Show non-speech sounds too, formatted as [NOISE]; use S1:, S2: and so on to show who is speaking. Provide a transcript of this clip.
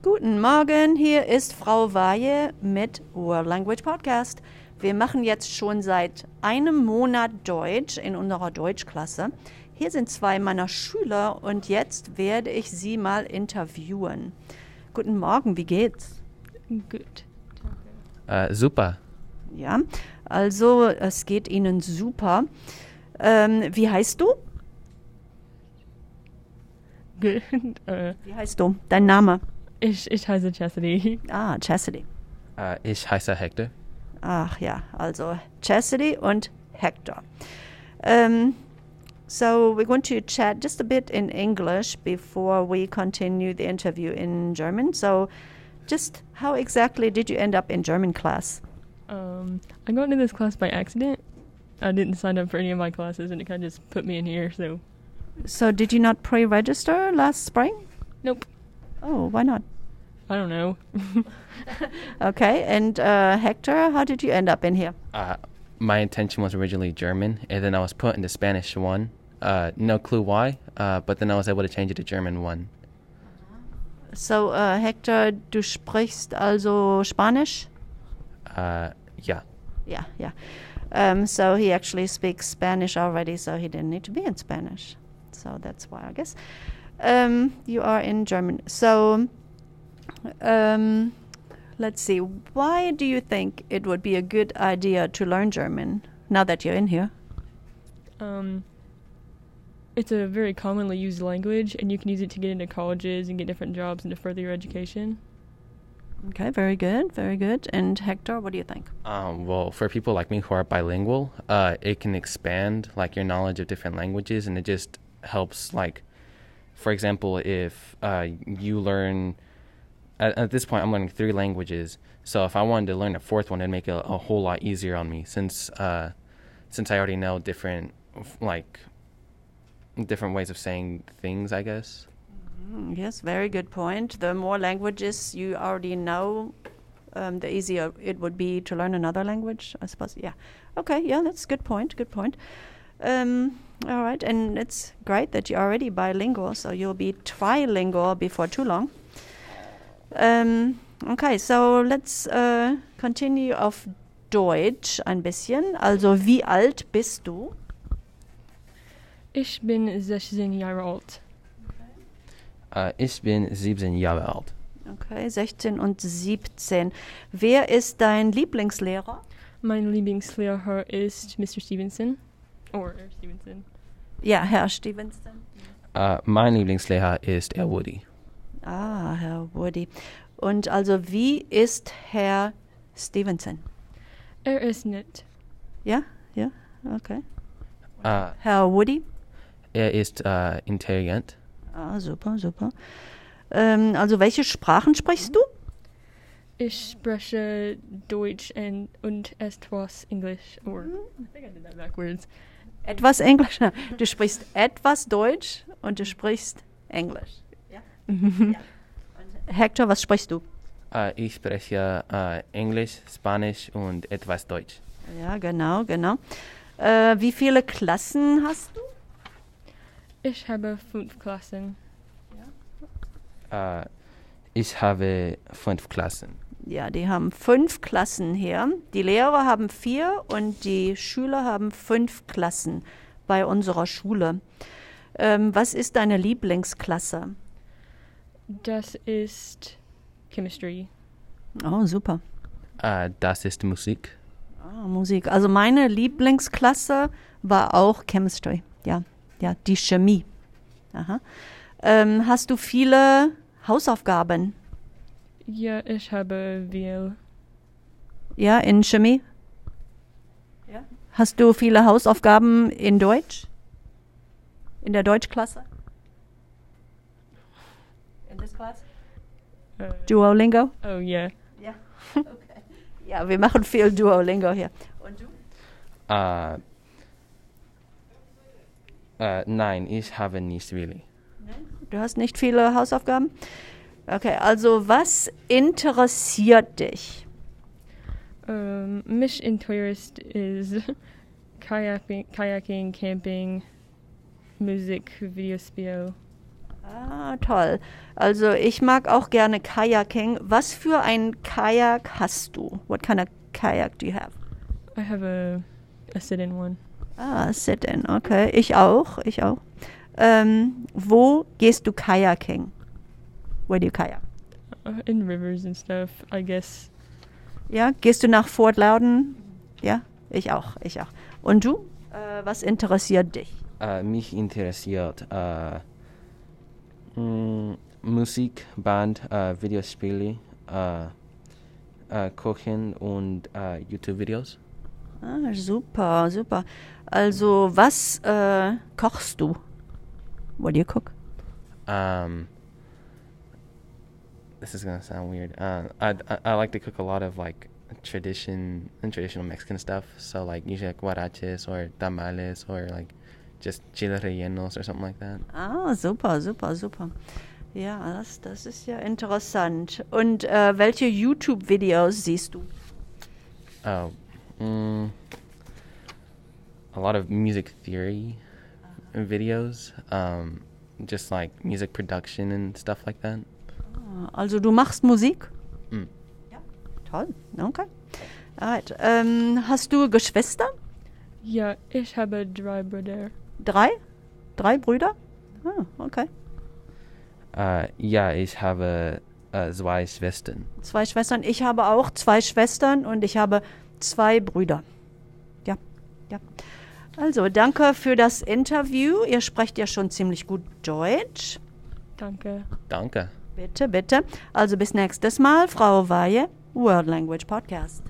S1: Guten Morgen, hier ist Frau Weihe mit World Language Podcast. Wir machen jetzt schon seit einem Monat Deutsch in unserer Deutschklasse. Hier sind zwei meiner Schüler und jetzt werde ich sie mal interviewen. Guten Morgen, wie geht's?
S2: Gut.
S3: Äh, super.
S1: Ja, also es geht Ihnen super. Ähm, wie heißt du?
S2: Gut. Äh,
S1: Wie heißt du? Dein Name?
S2: Ich, ich heiße Chastity. [LAUGHS]
S1: Ah, Chastity.
S3: Äh, ich heiße Hector.
S1: Ach ja, also Chastity und Hector. Um, so we're going to chat just a bit in English before we continue the interview in German. So, just how exactly did you end up in German class?
S2: Um, I got into this class by accident. I didn't sign up for any of my classes, and it kind of just put me in here. So,
S1: So, did you not pre-register last spring?
S2: nope.
S1: Oh, why not?
S2: I don't know. [LAUGHS]
S1: Okay, and uh, Hector, how did you end up in here?
S3: Uh, my intention was originally German, and then I was put into Spanish one. Uh, no clue why, uh, but then I was able to change it to German one.
S1: So, uh, Hector, du sprichst also Spanisch?
S3: Uh, yeah.
S1: Yeah, yeah. Um, so he actually speaks Spanish already, so he didn't need to be in Spanish. So that's why I guess. Um, you are in German. So um, let's see. Why do you think it would be a good idea to learn German now that you're in here?
S2: Um, it's a very commonly used language, and you can use it to get into colleges and get different jobs and to further your education.
S1: Okay, very good, very good. And Hector, what do you think?
S3: Um, well, for people like me who are bilingual, uh, it can expand like your knowledge of different languages, and it just helps. Like, for example, if uh, you learn at, at this point, I'm learning three languages. So if I wanted to learn a fourth one, it'd make it a, a whole lot easier on me since uh, since I already know different like different ways of saying things. I guess.
S1: Mm, Yes, very good point. The more languages you already know, um, the easier it would be to learn another language, I suppose. Yeah. Okay, yeah, that's good point. Good point. Um, all right, and it's great that you're already bilingual, so you'll be trilingual before too long. Um, okay, so let's uh, continue auf Deutsch ein bisschen. Also, wie alt bist du?
S2: Ich bin 16 Jahre alt.
S3: Uh, ich bin 17 Jahre alt.
S1: Okay, 16 und 17. Wer ist dein Lieblingslehrer?
S2: Mein Lieblingslehrer ist Mr. Stevenson. Or Stevenson.
S1: Ja, Herr Stevenson.
S3: Uh, mein Lieblingslehrer ist Herr Woody.
S1: Ah, Herr Woody. Und also, wie ist Herr Stevenson?
S2: Er ist nett.
S1: Ja, ja, okay.
S3: Uh,
S1: Herr Woody?
S3: er ist uh, intelligent.
S1: Ah, super, super. Ähm, also, welche Sprachen sprichst du?
S2: Ich spreche Deutsch and, und etwas Englisch. Or I think I did that backwards.
S1: Etwas Englisch. Du sprichst etwas Deutsch und du sprichst Englisch. Ja. Hector, was sprichst du?
S3: Uh, ich spreche uh, Englisch, Spanisch und etwas Deutsch.
S1: Ja, genau, genau. Äh, wie viele Klassen hast du?
S2: Ich habe fünf Klassen.
S3: Uh, ich habe fünf Klassen.
S1: Ja, die haben fünf Klassen hier. Die Lehrer haben vier und die Schüler haben fünf Klassen bei unserer Schule. Ähm, was ist deine Lieblingsklasse?
S2: Das ist Chemistry.
S1: Oh, super.
S3: Uh, das ist Musik.
S1: Ah, Musik. Also meine Lieblingsklasse war auch Chemistry. Ja, ja, die Chemie. Aha. Ähm, hast du viele Hausaufgaben?
S2: Ja, ich habe viel.
S1: Ja, in Chemie? Ja. Hast du viele Hausaufgaben in Deutsch? In der Deutschklasse? This class?
S2: Uh,
S1: Duolingo?
S2: oh, yeah.
S1: Ja. [LAUGHS] Okay. Ja, wir machen viel Duolingo hier. Und du?
S3: Uh, uh, nein, ich habe nicht really.
S1: Du hast nicht viele Hausaufgaben? Okay, also was interessiert dich?
S2: Um, mich interest is [LAUGHS] kayaking, kayaking, camping, music, Videospiel.
S1: Ah, toll. Also ich mag auch gerne Kayaking. Was für ein Kajak hast du? What kind of kayak do you have?
S2: I have a a sit-in one.
S1: Ah, sit-in, okay. Ich auch, ich auch. Ähm, wo gehst du Kayaking? Where do you kayak?
S2: Uh, in rivers and stuff, I guess.
S1: Ja, gehst du nach Fort Loudon? Ja, ich auch, ich auch. Und du? Äh, was interessiert dich?
S3: Äh, mich interessiert äh, mh, Musik, Band, äh, Videospiele, äh, äh, Kochen und YouTube-Videos.
S1: Ah, super, super. Also, was äh, kochst du? What do you cook?
S3: Um, this is gonna sound weird. Uh, I, I I like to cook a lot of like tradition and traditional Mexican stuff. So like usually like huaraches or tamales or like just chile rellenos or something like that.
S1: Ah, super, super, super. Ja, das, das ist ja interessant. Und äh, welche YouTube-Videos siehst du?
S3: Oh, mm, a lot of music theory videos. Um, just like music production and stuff like that.
S1: Ah, Also du machst Musik?
S3: Mm.
S1: Ja. Toll, okay. Alright. Ähm, hast du Geschwister?
S2: Ja, ich habe drei Brüder.
S1: Drei? Drei Brüder? Ah, okay.
S3: Uh, ja, ich habe uh, zwei Schwestern.
S1: Zwei Schwestern. Ich habe auch zwei Schwestern und ich habe zwei Brüder. Ja, ja. Also, danke für das Interview. Ihr sprecht ja schon ziemlich gut Deutsch.
S2: Danke.
S3: Danke.
S1: Bitte, bitte. Also bis nächstes Mal, Frau Weihe, World Language Podcast.